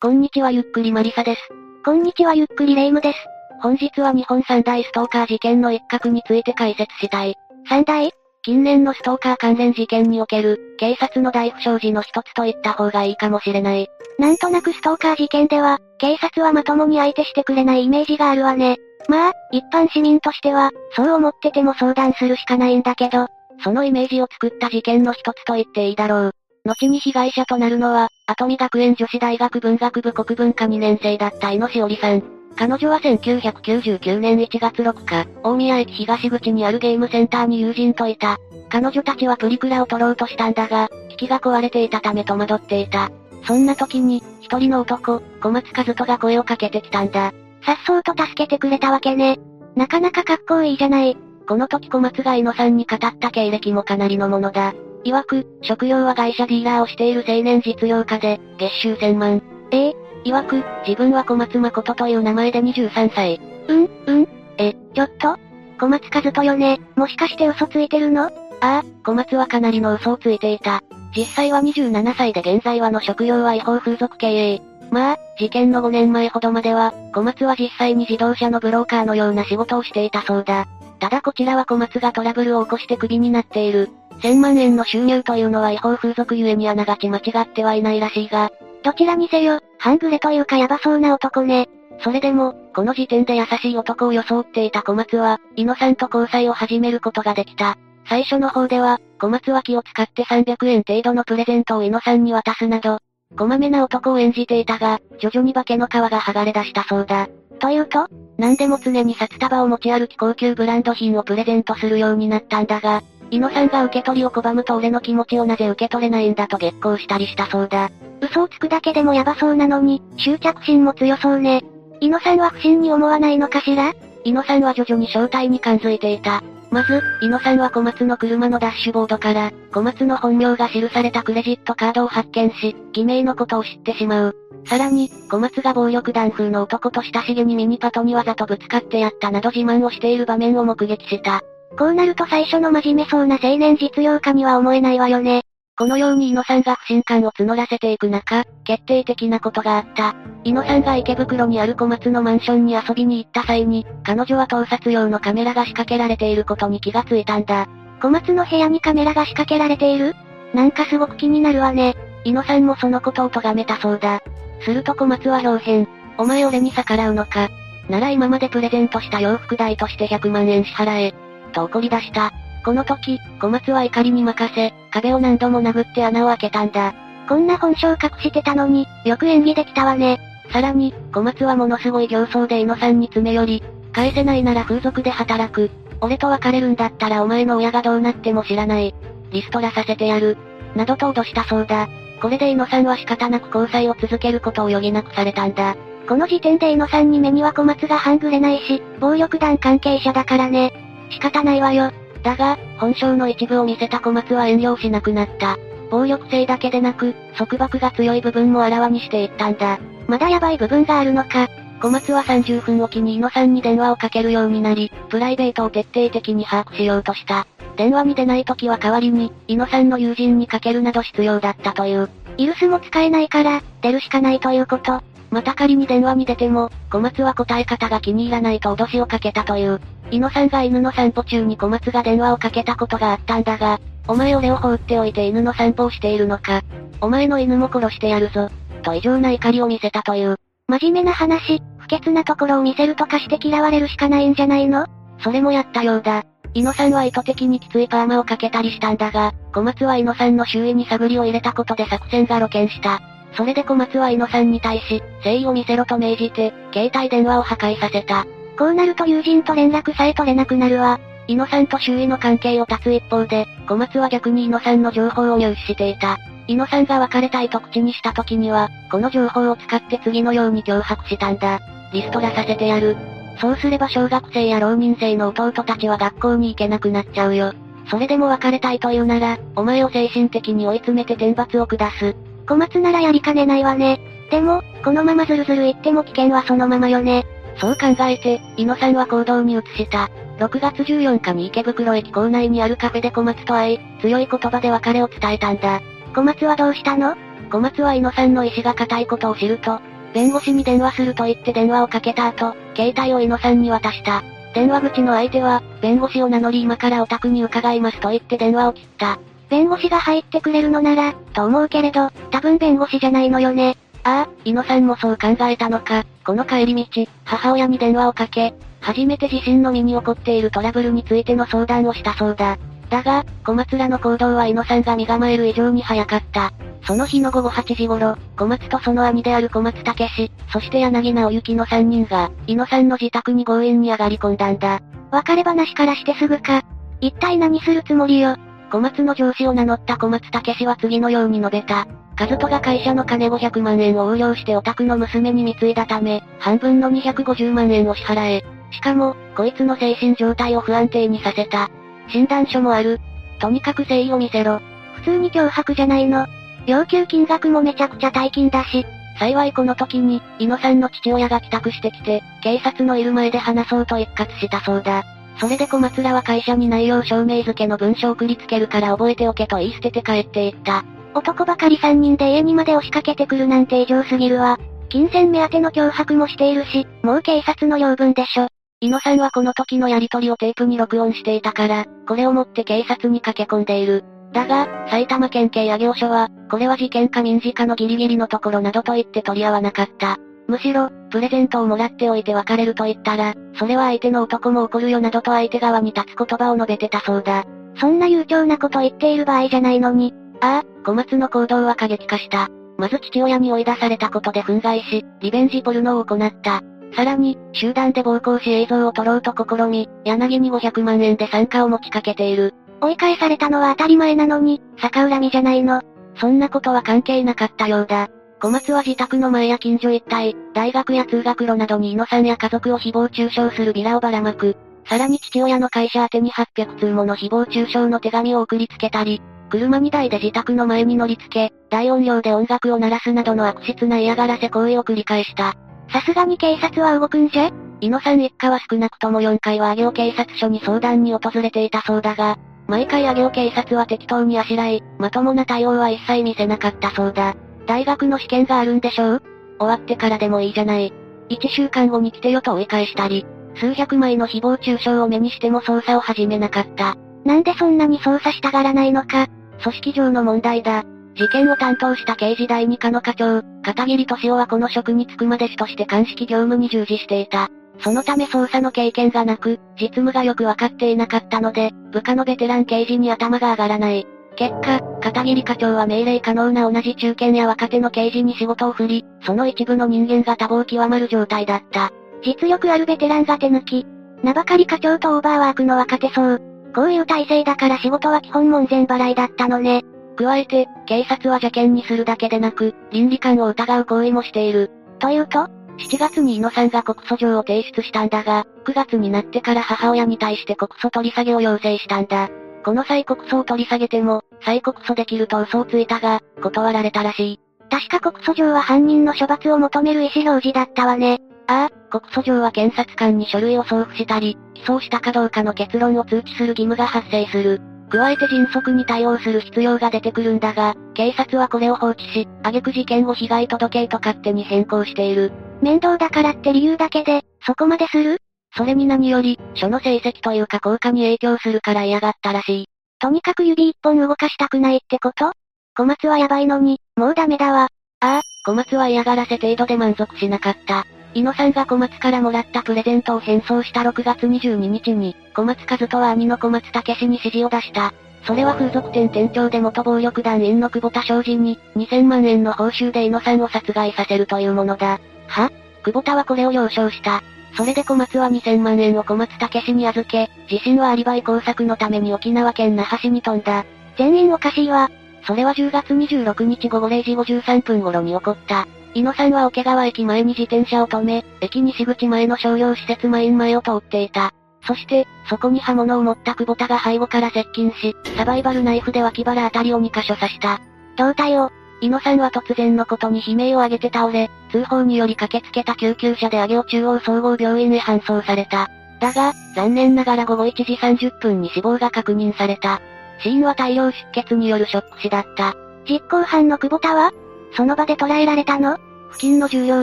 こんにちはゆっくりマリサです。こんにちはゆっくりレイムです。本日は日本三大ストーカー事件の一角について解説したい。三大？近年のストーカー関連事件における、警察の大不祥事の一つと言った方がいいかもしれない。なんとなくストーカー事件では、警察はまともに相手してくれないイメージがあるわね。まあ、一般市民としては、そう思ってても相談するしかないんだけど、そのイメージを作った事件の一つと言っていいだろう。後に被害者となるのは、跡見学園女子大学文学部国文科2年生だった井野しおりさん。彼女は1999年1月6日、大宮駅東口にあるゲームセンターに友人といた。彼女たちはプリクラを撮ろうとしたんだが、機器が壊れていたため戸惑っていた。そんな時に、一人の男、小松和人が声をかけてきたんだ。さっそうと助けてくれたわけね。なかなかかっこいいじゃない。この時小松が井野さんに語った経歴もかなりのものだ。曰く、職業は会社ディーラーをしている青年実業家で、月収1000万。ええ曰く、自分は小松誠という名前で23歳。うん、うん。え、ちょっと？小松和人よね。もしかして嘘ついてるの？ああ、小松はかなりの嘘をついていた。実際は27歳で現在はの職業は違法風俗経営。まあ、事件の5年前ほどまでは、小松は実際に自動車のブローカーのような仕事をしていたそうだ。ただこちらは小松がトラブルを起こしてクビになっている。1000万円の収入というのは違法風俗ゆえにあながち間違ってはいないらしいが、どちらにせよ、半グレというかヤバそうな男ね。それでも、この時点で優しい男を装っていた小松は、井野さんと交際を始めることができた。最初の方では、小松は気を使って300円程度のプレゼントを井野さんに渡すなど、こまめな男を演じていたが、徐々に化けの皮が剥がれ出したそうだ。というと何でも常に札束を持ち歩き高級ブランド品をプレゼントするようになったんだが、井野さんが受け取りを拒むと俺の気持ちをなぜ受け取れないんだと激高したりしたそうだ。嘘をつくだけでもヤバそうなのに、執着心も強そうね。井野さんは不審に思わないのかしら？井野さんは徐々に正体に感づいていた。まず、井野さんは小松の車のダッシュボードから、小松の本名が記されたクレジットカードを発見し、偽名のことを知ってしまう。さらに、小松が暴力団風の男と親しげにミニパトにわざとぶつかってやったなど自慢をしている場面を目撃した。こうなると最初の真面目そうな青年実業家には思えないわよね。このように井野さんが不信感を募らせていく中、決定的なことがあった。井野さんが池袋にある小松のマンションに遊びに行った際に、彼女は盗撮用のカメラが仕掛けられていることに気がついたんだ。小松の部屋にカメラが仕掛けられている？なんかすごく気になるわね。井野さんもそのことを咎めたそうだ。すると小松は表変。お前俺に逆らうのか。なら今までプレゼントした洋服代として100万円支払え。と怒り出した。この時、小松は怒りに任せ、壁を何度も殴って穴を開けたんだ。こんな本性隠してたのに、よく演技できたわね。さらに、小松はものすごい形相で井野さんに詰め寄り、返せないなら風俗で働く。俺と別れるんだったらお前の親がどうなっても知らない。リストラさせてやる。などと脅したそうだ。これで井野さんは仕方なく交際を続けることを余儀なくされたんだ。この時点で井野さんに目には小松が半グレないし、暴力団関係者だからね。仕方ないわよ。だが、本性の一部を見せた小松は遠慮しなくなった。暴力性だけでなく、束縛が強い部分もあらわにしていったんだ。まだヤバい部分があるのか。小松は30分おきに井野さんに電話をかけるようになり、プライベートを徹底的に把握しようとした。電話に出ない時は代わりに、井野さんの友人にかけるなど必要だったという。イルスも使えないから、出るしかないということ。また仮に電話に出ても、小松は答え方が気に入らないと脅しをかけたという。井野さんが犬の散歩中に小松が電話をかけたことがあったんだが、お前俺を放っておいて犬の散歩をしているのか。お前の犬も殺してやるぞ。と異常な怒りを見せたという。真面目な話、不潔なところを見せるとかして嫌われるしかないんじゃないの？それもやったようだ。井野さんは意図的にきついパーマをかけたりしたんだが、小松は井野さんの周囲に探りを入れたことで作戦が露見した。それで小松は井野さんに対し、誠意を見せろと命じて、携帯電話を破壊させた。こうなると友人と連絡さえ取れなくなるわ。井野さんと周囲の関係を断つ一方で、小松は逆に井野さんの情報を入手していた。井野さんが別れたいと口にした時には、この情報を使って次のように脅迫したんだ。リストラさせてやる。そうすれば小学生や浪人生の弟たちは学校に行けなくなっちゃうよ。それでも別れたいというなら、お前を精神的に追い詰めて天罰を下す。小松ならやりかねないわね。でも、このままずるずる言っても危険はそのままよね。そう考えて、井野さんは行動に移した。6月14日に池袋駅構内にあるカフェで小松と会い、強い言葉で別れを伝えたんだ。小松はどうしたの？小松は井野さんの意志が固いことを知ると、弁護士に電話すると言って電話をかけた後、携帯を井野さんに渡した。電話口の相手は、弁護士を名乗り今からお宅に伺いますと言って電話を切った。弁護士が入ってくれるのなら、と思うけれど、多分弁護士じゃないのよね。ああ、井野さんもそう考えたのか、この帰り道、母親に電話をかけ、初めて自身の身に起こっているトラブルについての相談をしたそうだ。だが、小松らの行動は井野さんが身構える以上に早かった。その日の午後8時頃、小松とその兄である小松武史、そして柳直行の3人が、井野さんの自宅に強引に上がり込んだんだ。別れ話からしてすぐか。一体何するつもりよ。小松の上司を名乗った小松武は次のように述べた。カズトが会社の金500万円を横領してオタクの娘に貢いだため、半分の250万円を支払え。しかも、こいつの精神状態を不安定にさせた。診断書もある。とにかく誠意を見せろ。普通に脅迫じゃないの。要求金額もめちゃくちゃ大金だし。幸いこの時に、井野さんの父親が帰宅してきて、警察のいる前で話そうと一括したそうだ。それで小松らは会社に内容証明付けの文書を送りつけるから覚えておけと言い捨てて帰っていった。男ばかり3人で家にまで押しかけてくるなんて異常すぎるわ。金銭目当ての脅迫もしているし、もう警察の養分でしょ。井野さんはこの時のやりとりをテープに録音していたから、これを持って警察に駆け込んでいる。だが、埼玉県警上尾署は、これは事件か民事かのギリギリのところなどと言って取り合わなかった。むしろ、プレゼントをもらっておいて別れると言ったら、それは相手の男も怒るよなどと相手側に立つ言葉を述べてたそうだ。そんな悠長なこと言っている場合じゃないのに。ああ、小松の行動は過激化した。まず父親に追い出されたことで憤慨し、リベンジポルノを行った。さらに、集団で暴行し映像を撮ろうと試み、柳に500万円で参加を持ちかけている。追い返されたのは当たり前なのに、逆恨みじゃないの。そんなことは関係なかったようだ。小松は自宅の前や近所一帯、大学や通学路などに井野さんや家族を誹謗中傷するビラをばらまく。さらに父親の会社宛てに800通もの誹謗中傷の手紙を送りつけたり、車2台で自宅の前に乗り付け、大音量で音楽を鳴らすなどの悪質な嫌がらせ行為を繰り返した。さすがに警察は動くんじゃ？井野さん一家は少なくとも4回は上尾警察署に相談に訪れていたそうだが、毎回上尾警察は適当にあしらい、まともな対応は一切見せなかったそうだ。大学の試験があるんでしょう？終わってからでもいいじゃない。一週間後に来てよと追い返したり、数百枚の誹謗中傷を目にしても捜査を始めなかった。なんでそんなに捜査したがらないのか？組織上の問題だ。事件を担当した刑事第二課の課長、片桐敏夫はこの職に就くまで主として鑑識業務に従事していた。そのため捜査の経験がなく、実務がよくわかっていなかったので、部下のベテラン刑事に頭が上がらない。結果、片桐課長は命令可能な同じ中堅や若手の刑事に仕事を振り、その一部の人間が多忙極まる状態だった。実力あるベテランが手抜き。名ばかり課長とオーバーワークの若手層。こういう体制だから仕事は基本門前払いだったのね。加えて、警察は邪険にするだけでなく、倫理観を疑う行為もしている。というと ?7 月に井野さんが告訴状を提出したんだが、9月になってから母親に対して告訴取り下げを要請したんだ。この際告訴を取り下げても、再告訴できると嘘をついたが、断られたらしい。確か告訴状は犯人の処罰を求める意思表示だったわね。ああ、告訴状は検察官に書類を送付したり、起訴したかどうかの結論を通知する義務が発生する。加えて迅速に対応する必要が出てくるんだが、警察はこれを放置し、挙句事件を被害届と勝手に変更している。面倒だからって理由だけで、そこまでする？それに何より、書の成績というか効果に影響するから嫌がったらしい。とにかく指一本動かしたくないってこと？小松はやばいのに、もうダメだわ。ああ、小松は嫌がらせ程度で満足しなかった。井野さんが小松からもらったプレゼントを返送した6月22日に、小松和人は兄の小松武史に指示を出した。それは風俗店店長で元暴力団員の久保田昌司に、2000万円の報酬で井野さんを殺害させるというものだ。は？久保田はこれを了承した。それで小松は2000万円を小松武史に預け、自身はアリバイ工作のために沖縄県那覇市に飛んだ。全員おかしいわ。それは10月26日午後0時53分頃に起こった。井野さんは桶川駅前に自転車を止め、駅西口前の商業施設マイン前を通っていた。そして、そこに刃物を持った久保田が背後から接近し、サバイバルナイフで脇腹あたりを2箇所刺した。胴体を、井野さんは突然のことに悲鳴を上げて倒れ、通報により駆けつけた救急車で上尾中央総合病院へ搬送された。だが、残念ながら午後1時30分に死亡が確認された。死因は大量出血によるショック死だった。実行犯の久保田は？その場で捕らえられたの？付近の従業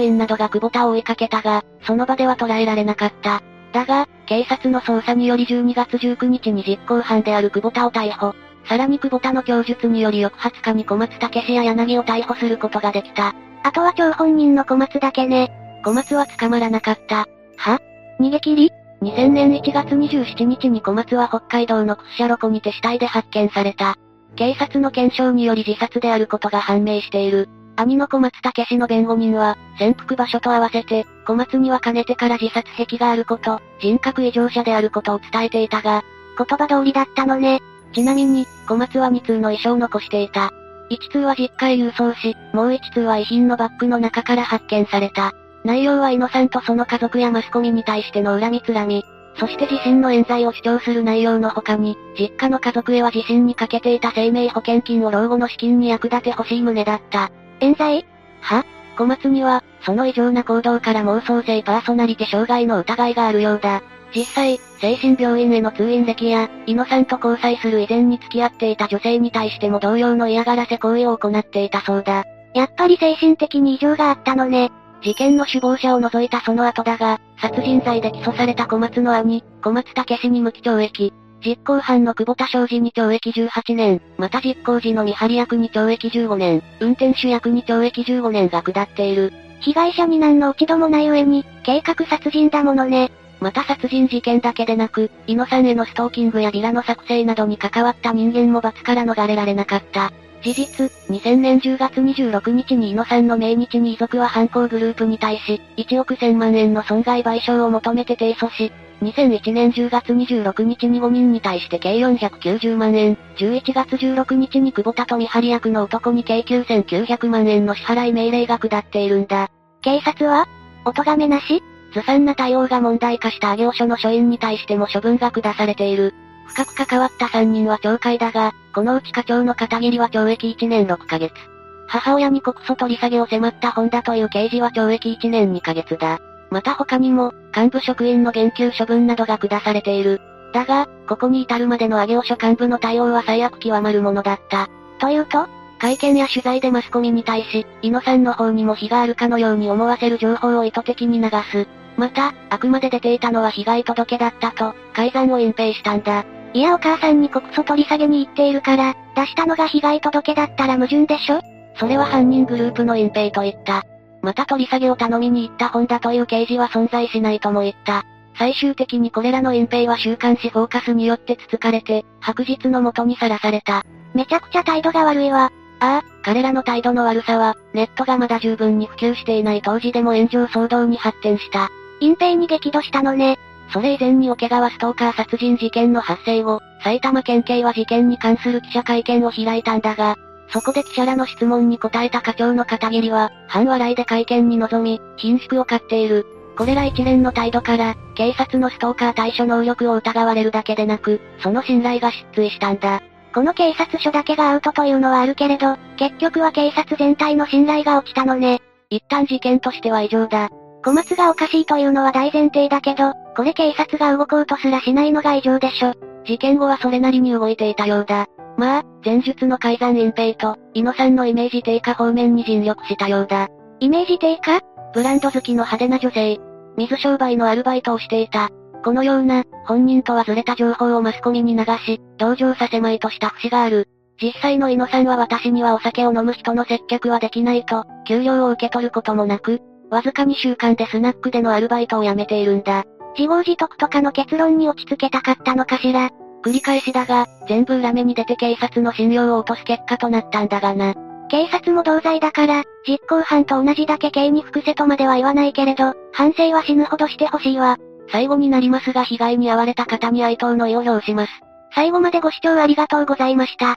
員などが久保田を追いかけたが、その場では捕らえられなかった。だが、警察の捜査により12月19日に実行犯である久保田を逮捕。さらに久保田の供述により翌20日に小松武史や柳を逮捕することができた。あとは張本人の小松だけね。小松は捕まらなかった。は？逃げ切り ?2000 年1月27日に小松は北海道の屈斜路湖にて死体で発見された。警察の検証により自殺であることが判明している。兄の小松武史の弁護人は、潜伏場所と合わせて、小松にはかねてから自殺癖があること、人格異常者であることを伝えていたが、言葉通りだったのね。ちなみに、小松は2通の遺書を残していた。1通は実家へ郵送し、もう1通は遺品のバッグの中から発見された。内容はイノさんとその家族やマスコミに対しての恨みつらみ、そして自身の冤罪を主張する内容の他に、実家の家族へは自身にかけていた生命保険金を老後の資金に役立てほしい旨だった。冤罪？は？小松には、その異常な行動から妄想性パーソナリティ障害の疑いがあるようだ。実際、精神病院への通院歴や、イノさんと交際する以前に付き合っていた女性に対しても同様の嫌がらせ行為を行っていたそうだ。やっぱり精神的に異常があったのね。事件の首謀者を除いたその後だが、殺人罪で起訴された小松の兄、小松武史に無期懲役。実行犯の久保田昌司に懲役18年、また実行時の見張り役に懲役15年、運転手役に懲役15年が下っている。被害者に何の落ち度もない上に、計画殺人だものね。また殺人事件だけでなく、イノさんへのストーキングやビラの作成などに関わった人間も罰から逃れられなかった。事実、2000年10月26日に井野さんの命日に遺族は犯行グループに対し、1億1000万円の損害賠償を求めて提訴し、2001年10月26日に5人に対して計490万円、11月16日に久保田と見張り役の男に計9900万円の支払い命令が下っているんだ。警察はお咎めなし？ずさんな対応が問題化した上所の署員に対しても処分が下されている。深く関わった3人は懲戒だが、このうち課長の片桐は懲役1年6ヶ月。母親に告訴取り下げを迫った本田という刑事は懲役1年2ヶ月だ。また他にも、幹部職員の減給処分などが下されている。だが、ここに至るまでの上尾署幹部の対応は最悪極まるものだった。というと会見や取材でマスコミに対し、井野さんの方にも非があるかのように思わせる情報を意図的に流す。また、あくまで出ていたのは被害届だったと、改ざんを隠蔽したんだ。いやお母さんに告訴取り下げに行っているから、出したのが被害届だったら矛盾でしょ？それは犯人グループの隠蔽と言った。また取り下げを頼みに行った本田という刑事は存在しないとも言った。最終的にこれらの隠蔽は週刊誌フォーカスによってつつかれて、白日のもとにさらされた。めちゃくちゃ態度が悪いわ。ああ、彼らの態度の悪さは、ネットがまだ十分に普及していない当時でも炎上騒動に発展した。隠蔽に激怒したのね。それ以前に桶川ストーカー殺人事件の発生後、埼玉県警は事件に関する記者会見を開いたんだが、そこで記者らの質問に答えた課長の片桐は、半笑いで会見に臨み、貧縮を買っている。これら一連の態度から、警察のストーカー対処能力を疑われるだけでなく、その信頼が失墜したんだ。この警察署だけがアウトというのはあるけれど、結局は警察全体の信頼が落ちたのね。一旦事件としては異常だ。小松がおかしいというのは大前提だけど、これ警察が動こうとすらしないのが異常でしょ。事件後はそれなりに動いていたようだ。まあ、前述の改ざん隠蔽と、井野さんのイメージ低下方面に尽力したようだ。イメージ低下？ブランド好きの派手な女性。水商売のアルバイトをしていた。このような、本人とはずれた情報をマスコミに流し、同情させまいとした節がある。実際の井野さんは私にはお酒を飲む人の接客はできないと、給料を受け取ることもなく、わずか2週間でスナックでのアルバイトを辞めているんだ。自業自得とかの結論に落ち着けたかったのかしら。繰り返しだが、全部裏目に出て警察の信用を落とす結果となったんだがな。警察も同罪だから、実行犯と同じだけ刑に服せとまでは言わないけれど、反省は死ぬほどしてほしいわ。最後になりますが被害に遭われた方に哀悼の意を表します。最後までご視聴ありがとうございました。